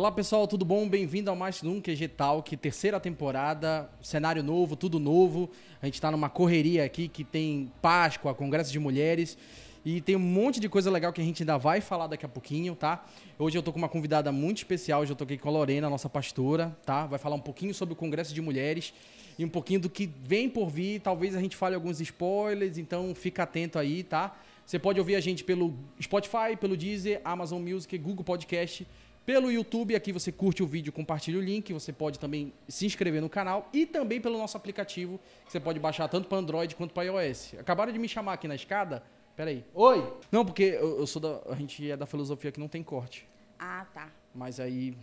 Olá pessoal, tudo bom? Bem-vindo ao mais um QG Talk, terceira temporada, cenário novo, tudo novo. A gente está numa correria aqui que tem Páscoa, Congresso de Mulheres e tem um monte de coisa legal que a gente ainda vai falar daqui a pouquinho, tá? Hoje eu tô com uma convidada muito especial, hoje eu tô aqui com a Lorena, nossa pastora, tá? Vai falar um pouquinho sobre o Congresso de Mulheres e um pouquinho do que vem por vir. Talvez a gente fale alguns spoilers, então fica atento aí, tá? Você pode ouvir a gente pelo Spotify, pelo Deezer, Amazon Music, Google Podcast pelo YouTube, aqui você curte o vídeo, compartilha o link. Você pode também se inscrever no canal e também pelo nosso aplicativo, que você pode baixar tanto para Android quanto para iOS. Acabaram de me chamar aqui na escada. Pera aí. Oi! Não, porque eu, eu sou da. A gente é da filosofia que não tem corte. Ah, tá. Mas aí.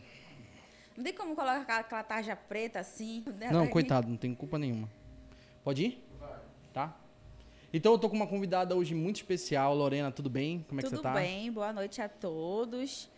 Não tem como colocar aquela, aquela tarja preta assim? né? Não, coitado, não tem culpa nenhuma. Pode ir? Tá? Então eu tô com uma convidada hoje muito especial. Lorena, tudo bem? Como é que Tudo você tá? bem, boa noite a todos.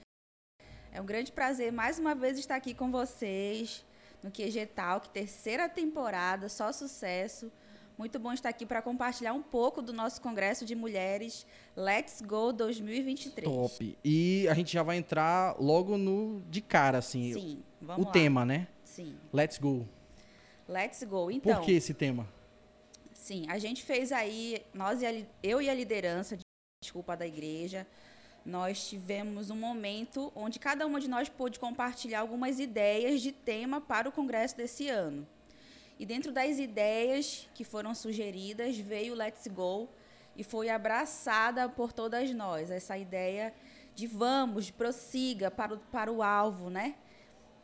É um grande prazer mais uma vez estar aqui com vocês no QG Talk, terceira temporada, só sucesso. Muito bom estar aqui para compartilhar um pouco do nosso Congresso de Mulheres Let's Go 2023. Top. E a gente já vai entrar logo no de cara, assim. Sim, vamos o lá. tema, né? Sim, Let's go. Let's Go. Então, Por que esse tema? Sim, a gente fez aí, nós e a, eu e a liderança, desculpa, da igreja, nós tivemos um momento onde cada uma de nós pôde compartilhar algumas ideias de tema para o congresso desse ano. E dentro das ideias que foram sugeridas, veio o Let's Go e foi abraçada por todas nós, essa ideia de vamos, prossiga para o, para o alvo, né?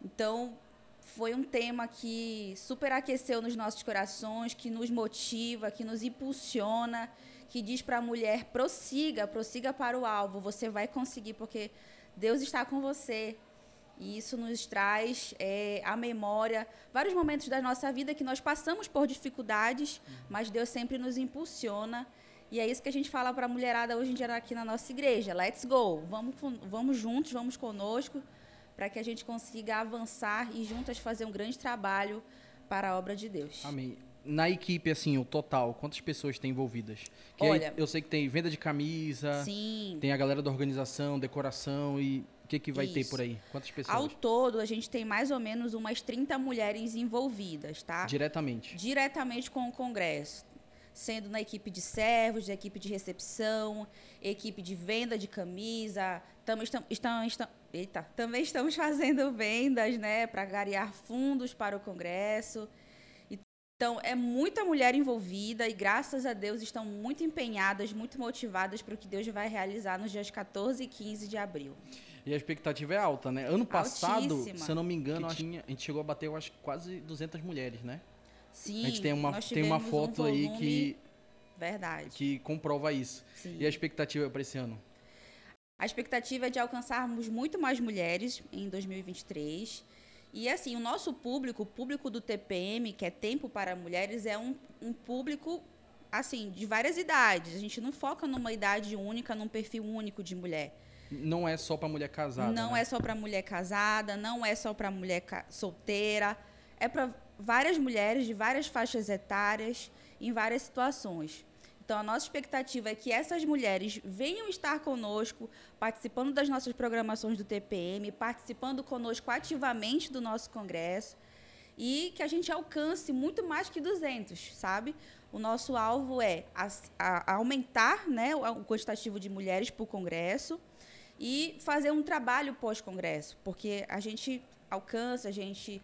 Então, foi um tema que superaqueceu nos nossos corações, que nos motiva, que nos impulsiona, que diz para a mulher: prossiga, prossiga para o alvo, você vai conseguir, porque Deus está com você. E isso nos traz é, à memória vários momentos da nossa vida que nós passamos por dificuldades, mas Deus sempre nos impulsiona. E é isso que a gente fala para a mulherada hoje em dia aqui na nossa igreja. Let's go! Vamos, vamos juntos, vamos conosco para que a gente consiga avançar e juntas fazer um grande trabalho para a obra de Deus. Amém. Na equipe, assim, o total, quantas pessoas tem envolvidas? Que Olha- aí eu sei que tem venda de camisa, Sim. tem a galera da organização, decoração e o que, que vai ter Isso. por aí? Quantas pessoas? Ao todo, a gente tem mais ou menos umas 30 mulheres envolvidas, tá? Diretamente. Diretamente com o Congresso. Sendo na equipe de servos, equipe de recepção, equipe de venda de camisa. Também, estamos, estamos, estamos, eita, também estamos fazendo vendas, né, para garear fundos para o Congresso. Então, é muita mulher envolvida e, graças a Deus, estão muito empenhadas, muito motivadas para o que Deus vai realizar nos dias 14 e 15 de abril. E a expectativa é alta, né? Ano passado, Altíssima. se eu não me engano, tinha, a gente chegou a bater, eu acho, quase 200 mulheres, né? Sim, a gente tem uma, tem uma tivemos um foto aí que, Verdade. que comprova isso. Sim. E a expectativa para esse ano? A expectativa é de alcançarmos muito mais mulheres em 2023. E assim, o nosso público, o público do TPM, que é Tempo para Mulheres, é um, um público assim de várias idades. A gente não foca numa idade única, num perfil único de mulher. Não é só para mulher casada. não né? é só para mulher casada, não é só para mulher solteira, é para várias mulheres de várias faixas etárias, em várias situações. Então, a nossa expectativa é que essas mulheres venham estar conosco, participando das nossas programações do TPM, participando conosco ativamente do nosso congresso e que a gente alcance muito mais que 200, sabe? O nosso alvo é a- a aumentar né, o quantitativo de mulheres para o congresso e fazer um trabalho pós-congresso, porque a gente alcança, a gente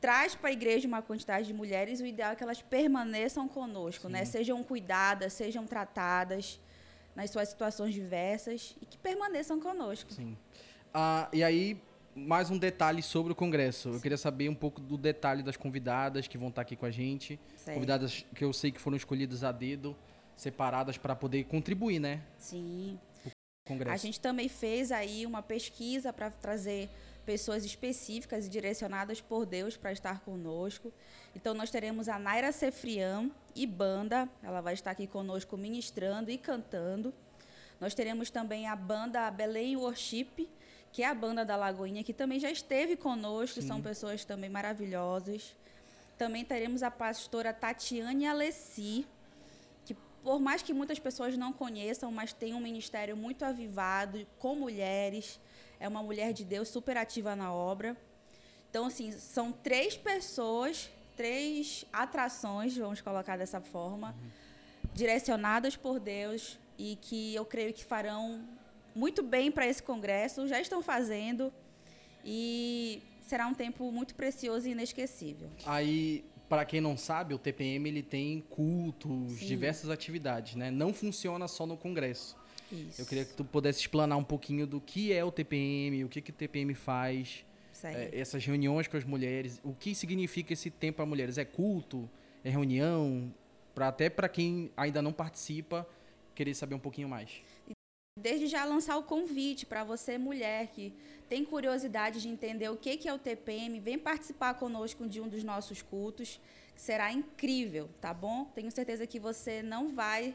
traz para a igreja uma quantidade de mulheres, o ideal é que elas permaneçam conosco, né? Sejam cuidadas, sejam tratadas nas suas situações diversas e que permaneçam conosco. Sim. Ah, e aí, mais um detalhe sobre o congresso. Eu queria saber um pouco do detalhe das convidadas que vão estar aqui com a gente. Convidadas que eu sei que foram escolhidas a dedo, separadas para poder contribuir, né? Sim. o Congresso. A gente também fez aí uma pesquisa para trazer pessoas específicas e direcionadas por Deus para estar conosco. Então nós teremos a Naira Cefrian e banda, ela vai estar aqui conosco ministrando e cantando. Nós teremos também a banda Belém Worship, que é a banda da Lagoinha, que também já esteve conosco, são pessoas também maravilhosas. Também teremos a pastora Tatiane Alessi, que por mais que muitas pessoas não conheçam, mas tem um ministério muito avivado com mulheres. É uma mulher de Deus super ativa na obra. Então, assim, são três pessoas, três atrações, vamos colocar dessa forma, uhum. direcionadas por Deus e que eu creio que farão muito bem para esse congresso, já estão fazendo e será um tempo muito precioso e inesquecível. Aí, para quem não sabe, o TPM ele tem cultos, Sim. diversas atividades, né? Não funciona só no congresso. Isso. Eu queria que tu pudesse explanar um pouquinho do que é o TPM, o que, que o TPM faz, é, essas reuniões com as mulheres, o que significa esse tempo para mulheres? É culto? É reunião? Pra, até para quem ainda não participa, querer saber um pouquinho mais. Desde já lançar o convite para você, mulher, que tem curiosidade de entender o que, que é o TPM, vem participar conosco de um dos nossos cultos, que será incrível, tá bom? Tenho certeza que você não vai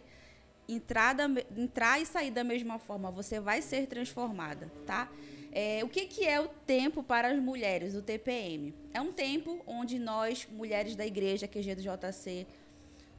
entrar, da, entrar e sair da mesma forma, você vai ser transformada, tá? É, o que, que é o tempo para as mulheres, o TPM? É um tempo onde nós, mulheres da igreja QG do JC,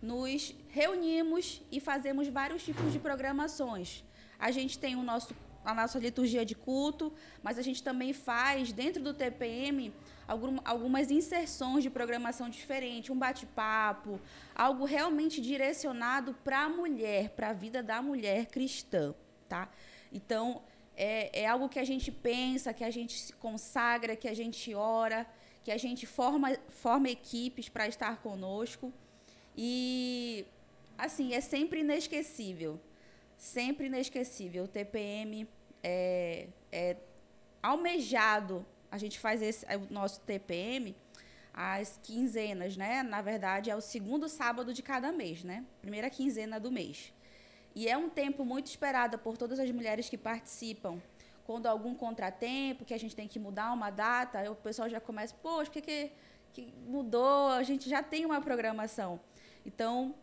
nos reunimos e fazemos vários tipos de programações. A gente tem o nosso, a nossa liturgia de culto, mas a gente também faz, dentro do TPM, algum, algumas inserções de programação diferente, um bate-papo, algo realmente direcionado para a mulher, para a vida da mulher cristã, tá? Então, é, é algo que a gente pensa, que a gente se consagra, que a gente ora, que a gente forma, forma equipes para estar conosco. E, assim, é sempre inesquecível. Sempre inesquecível. O TPM é, é almejado a gente faz esse, é o nosso TPM às quinzenas, né? Na verdade, é o segundo sábado de cada mês, né? Primeira quinzena do mês. E é um tempo muito esperado por todas as mulheres que participam. Quando algum contratempo, que a gente tem que mudar uma data, o pessoal já começa, poxa, que, que, que mudou? A gente já tem uma programação. Então,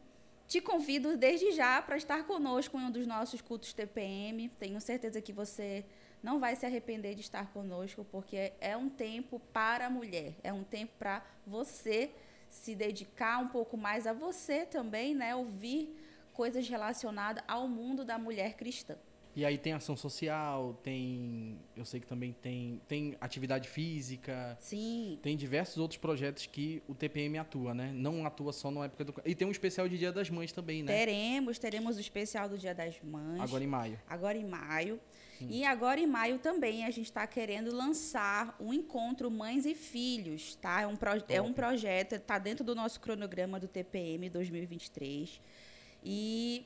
te convido desde já para estar conosco em um dos nossos cultos TPM. Tenho certeza que você não vai se arrepender de estar conosco, porque é um tempo para a mulher, é um tempo para você se dedicar um pouco mais a você também, né? Ouvir coisas relacionadas ao mundo da mulher cristã. E aí tem ação social, tem, eu sei que também tem, tem atividade física. Sim. Tem diversos outros projetos que o TPM atua, né? Não atua só na época do E tem um especial de Dia das Mães também, né? Teremos, teremos o especial do Dia das Mães. Agora em maio. Agora em maio. E agora em maio também a gente está querendo lançar um encontro mães e filhos, tá? É um, pro, é um projeto, está dentro do nosso cronograma do TPM 2023. E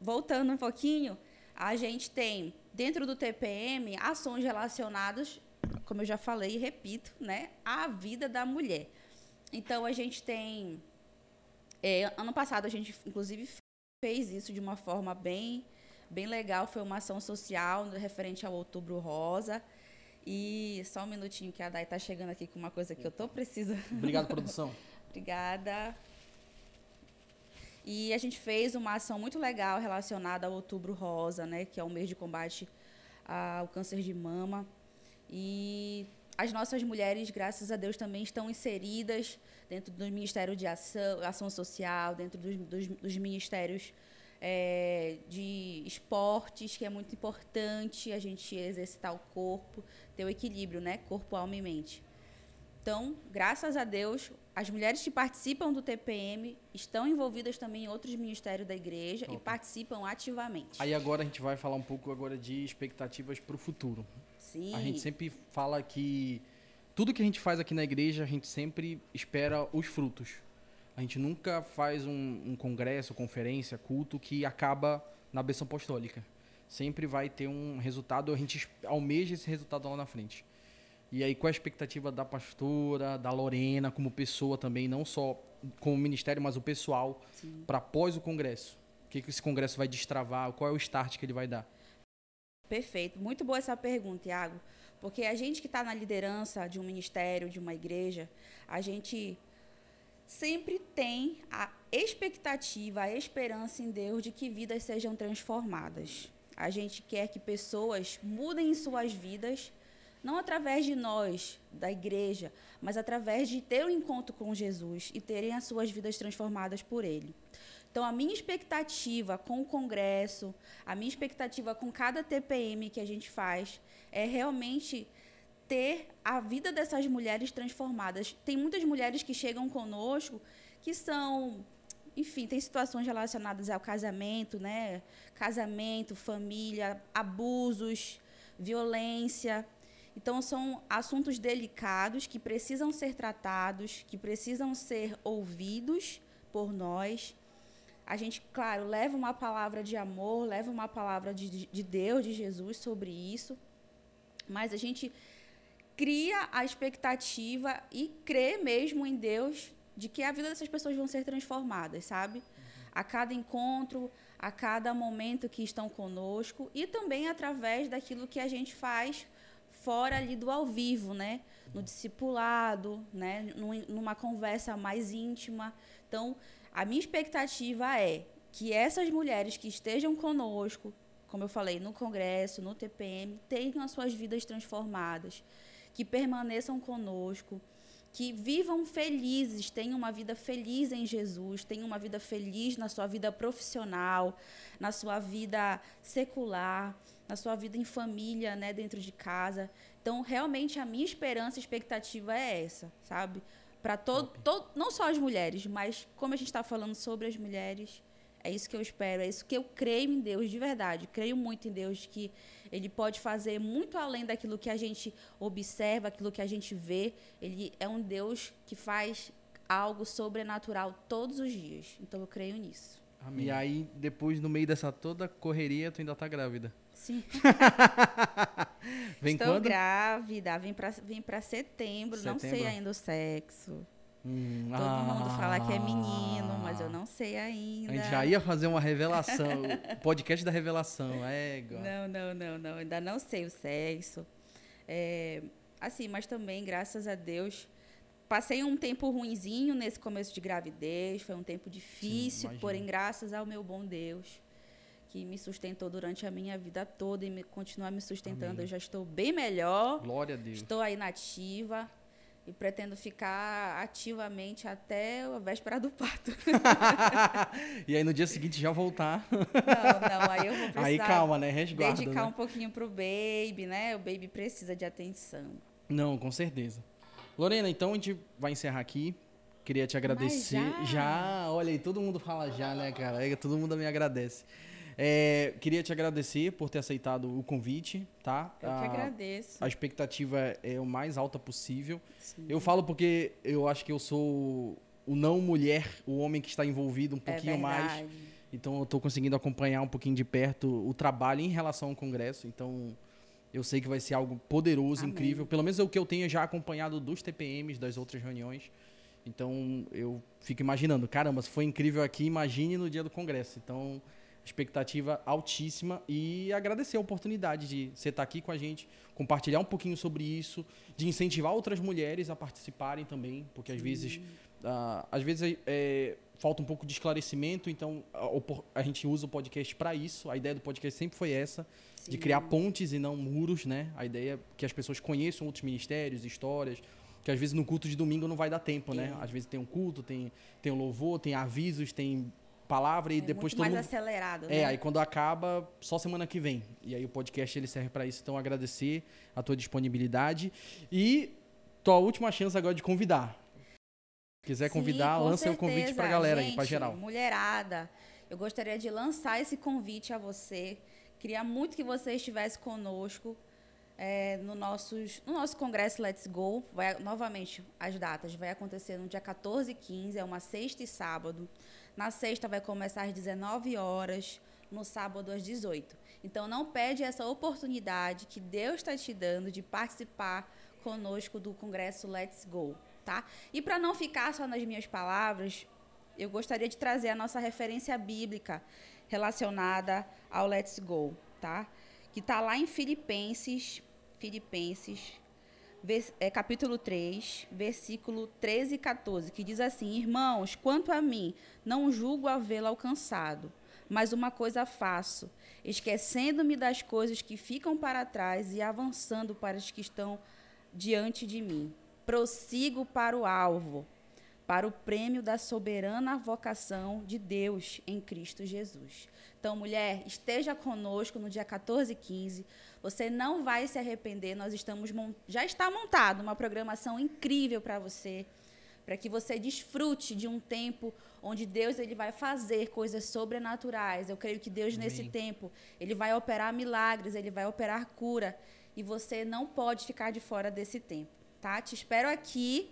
voltando um pouquinho, a gente tem dentro do TPM ações relacionadas, como eu já falei e repito, né, à vida da mulher. Então a gente tem é, ano passado a gente inclusive fez isso de uma forma bem bem legal. Foi uma ação social referente ao Outubro Rosa. E só um minutinho que a Dai está chegando aqui com uma coisa que eu estou precisando. Obrigado, produção. Obrigada. E a gente fez uma ação muito legal relacionada ao Outubro Rosa, né, que é o mês de combate ao câncer de mama. E as nossas mulheres, graças a Deus, também estão inseridas dentro do Ministério de Ação, Ação Social, dentro dos, dos, dos ministérios é, de esportes, que é muito importante a gente exercitar o corpo, ter o equilíbrio, né? Corpo, alma e mente. Então, graças a Deus, as mulheres que participam do TPM estão envolvidas também em outros ministérios da igreja Top. e participam ativamente. Aí agora a gente vai falar um pouco agora de expectativas para o futuro. Sim. A gente sempre fala que tudo que a gente faz aqui na igreja, a gente sempre espera os frutos. A gente nunca faz um, um congresso, conferência, culto que acaba na bênção apostólica. Sempre vai ter um resultado, a gente almeja esse resultado lá na frente. E aí, qual a expectativa da pastora, da Lorena, como pessoa também, não só como ministério, mas o pessoal, para após o congresso? O que, que esse congresso vai destravar? Qual é o start que ele vai dar? Perfeito. Muito boa essa pergunta, Tiago. Porque a gente que está na liderança de um ministério, de uma igreja, a gente sempre tem a expectativa, a esperança em Deus de que vidas sejam transformadas. A gente quer que pessoas mudem suas vidas, não através de nós, da igreja, mas através de ter um encontro com Jesus e terem as suas vidas transformadas por Ele. Então, a minha expectativa com o Congresso, a minha expectativa com cada TPM que a gente faz, é realmente ter a vida dessas mulheres transformadas. Tem muitas mulheres que chegam conosco que são, enfim, tem situações relacionadas ao casamento, né? Casamento, família, abusos, violência. Então, são assuntos delicados que precisam ser tratados, que precisam ser ouvidos por nós. A gente, claro, leva uma palavra de amor, leva uma palavra de, de Deus, de Jesus sobre isso, mas a gente cria a expectativa e crê mesmo em Deus de que a vida dessas pessoas vão ser transformadas, sabe? A cada encontro, a cada momento que estão conosco e também através daquilo que a gente faz fora ali do ao vivo, né? No discipulado, né? Numa conversa mais íntima. Então, a minha expectativa é que essas mulheres que estejam conosco, como eu falei, no congresso, no TPM, tenham as suas vidas transformadas que permaneçam conosco, que vivam felizes, tenham uma vida feliz em Jesus, tenham uma vida feliz na sua vida profissional, na sua vida secular, na sua vida em família, né, dentro de casa. Então, realmente a minha esperança e expectativa é essa, sabe? Para todo, todo, não só as mulheres, mas como a gente está falando sobre as mulheres, é isso que eu espero, é isso que eu creio em Deus de verdade. Creio muito em Deus que Ele pode fazer muito além daquilo que a gente observa, aquilo que a gente vê. Ele é um Deus que faz algo sobrenatural todos os dias. Então eu creio nisso. Amém. E aí, depois, no meio dessa toda correria, tu ainda tá grávida. Sim. vem Estou quando? grávida, vem para vem pra setembro, setembro, não sei ainda o sexo. Hum, Todo ah, mundo fala que é menino, mas eu não sei ainda. A gente já ia fazer uma revelação, podcast da revelação, é. Não, não, não, não, ainda não sei o sexo. É, assim, mas também, graças a Deus, passei um tempo ruinzinho nesse começo de gravidez, foi um tempo difícil, Sim, porém, graças ao meu bom Deus, que me sustentou durante a minha vida toda e me, continua me sustentando, Amém. eu já estou bem melhor. Glória a Deus. Estou aí nativa e pretendo ficar ativamente até a véspera do parto. e aí no dia seguinte já voltar. Não, não, aí eu vou precisar aí calma, né? Resguarda, dedicar né? um pouquinho pro baby, né? O baby precisa de atenção. Não, com certeza. Lorena, então a gente vai encerrar aqui. Queria te agradecer. já? já, olha aí, todo mundo fala já, né, cara? Todo mundo me agradece. É, queria te agradecer por ter aceitado o convite, tá? Eu a, que agradeço. A expectativa é o mais alta possível. Sim. Eu falo porque eu acho que eu sou o não mulher, o homem que está envolvido um pouquinho é mais. Então eu estou conseguindo acompanhar um pouquinho de perto o trabalho em relação ao Congresso. Então eu sei que vai ser algo poderoso, Amém. incrível. Pelo menos é o que eu tenho já acompanhado dos TPMs, das outras reuniões. Então eu fico imaginando, caramba, se foi incrível aqui, imagine no dia do Congresso. Então expectativa altíssima e agradecer a oportunidade de você estar aqui com a gente, compartilhar um pouquinho sobre isso, de incentivar outras mulheres a participarem também, porque às vezes, uh, às vezes é, falta um pouco de esclarecimento, então a, a gente usa o podcast para isso. A ideia do podcast sempre foi essa, Sim. de criar pontes e não muros, né? A ideia é que as pessoas conheçam outros ministérios, histórias, que às vezes no culto de domingo não vai dar tempo, né? Às vezes tem um culto, tem, tem um louvor, tem avisos, tem palavra e é depois muito todo mais mundo... acelerado, É, né? aí quando acaba, só semana que vem. E aí o podcast ele serve para isso. Então agradecer a tua disponibilidade e tua última chance agora de convidar. Quiser convidar, Sim, lança o convite para a galera Gente, aí, para geral. Mulherada, eu gostaria de lançar esse convite a você. Queria muito que você estivesse conosco é, no, nossos, no nosso congresso Let's Go. Vai, novamente, as datas vai acontecer no dia 14 e 15, é uma sexta e sábado. Na sexta vai começar às 19 horas, no sábado às 18. Então não perde essa oportunidade que Deus está te dando de participar conosco do congresso Let's Go, tá? E para não ficar só nas minhas palavras, eu gostaria de trazer a nossa referência bíblica relacionada ao Let's Go, tá? Que está lá em Filipenses, Filipenses, é, capítulo 3, versículo 13 e 14, que diz assim: Irmãos, quanto a mim, não julgo havê-lo alcançado, mas uma coisa faço, esquecendo-me das coisas que ficam para trás e avançando para as que estão diante de mim. Prossigo para o alvo, para o prêmio da soberana vocação de Deus em Cristo Jesus. Então, mulher, esteja conosco no dia 14 e 15. Você não vai se arrepender. Nós estamos já está montado uma programação incrível para você, para que você desfrute de um tempo onde Deus ele vai fazer coisas sobrenaturais. Eu creio que Deus Amém. nesse tempo, ele vai operar milagres, ele vai operar cura, e você não pode ficar de fora desse tempo, tá? Te espero aqui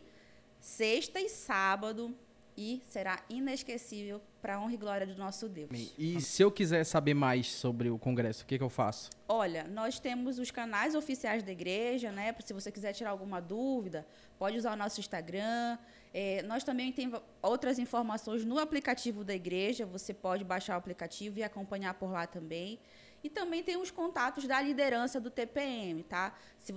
sexta e sábado e será inesquecível para a honra e glória do nosso Deus. E se eu quiser saber mais sobre o congresso, o que, que eu faço? Olha, nós temos os canais oficiais da igreja, né? Se você quiser tirar alguma dúvida, pode usar o nosso Instagram. É, nós também temos outras informações no aplicativo da igreja. Você pode baixar o aplicativo e acompanhar por lá também. E também tem os contatos da liderança do TPM, tá? Se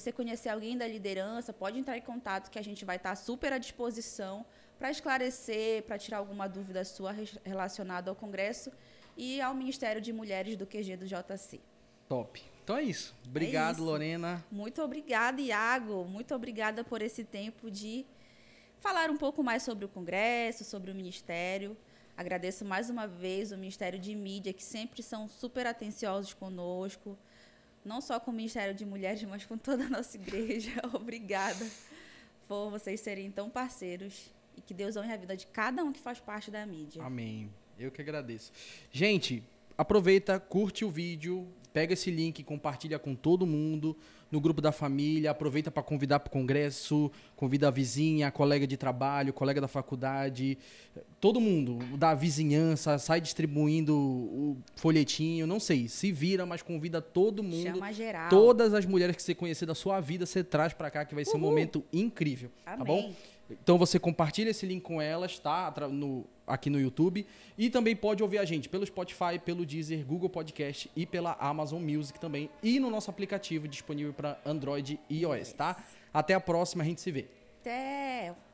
você conhecer alguém da liderança, pode entrar em contato que a gente vai estar super à disposição para esclarecer, para tirar alguma dúvida sua relacionada ao Congresso e ao Ministério de Mulheres do QG do JC. Top. Então é isso. Obrigado, é isso. Lorena. Muito obrigada, Iago. Muito obrigada por esse tempo de falar um pouco mais sobre o Congresso, sobre o Ministério. Agradeço mais uma vez o Ministério de Mídia, que sempre são super atenciosos conosco não só com o Ministério de Mulheres, mas com toda a nossa igreja. Obrigada por vocês serem tão parceiros e que Deus honre a vida de cada um que faz parte da mídia. Amém. Eu que agradeço. Gente, aproveita, curte o vídeo, pega esse link, compartilha com todo mundo no grupo da família, aproveita para convidar para o congresso, convida a vizinha, a colega de trabalho, colega da faculdade, todo mundo da vizinhança, sai distribuindo o folhetinho, não sei, se vira, mas convida todo mundo. Chama geral. Todas as mulheres que você conhecer da sua vida, você traz para cá que vai ser um momento incrível, Amém. tá bom? Então você compartilha esse link com elas, tá? No, aqui no YouTube. E também pode ouvir a gente pelo Spotify, pelo Deezer, Google Podcast e pela Amazon Music também. E no nosso aplicativo disponível para Android e iOS, tá? Até a próxima, a gente se vê. Até!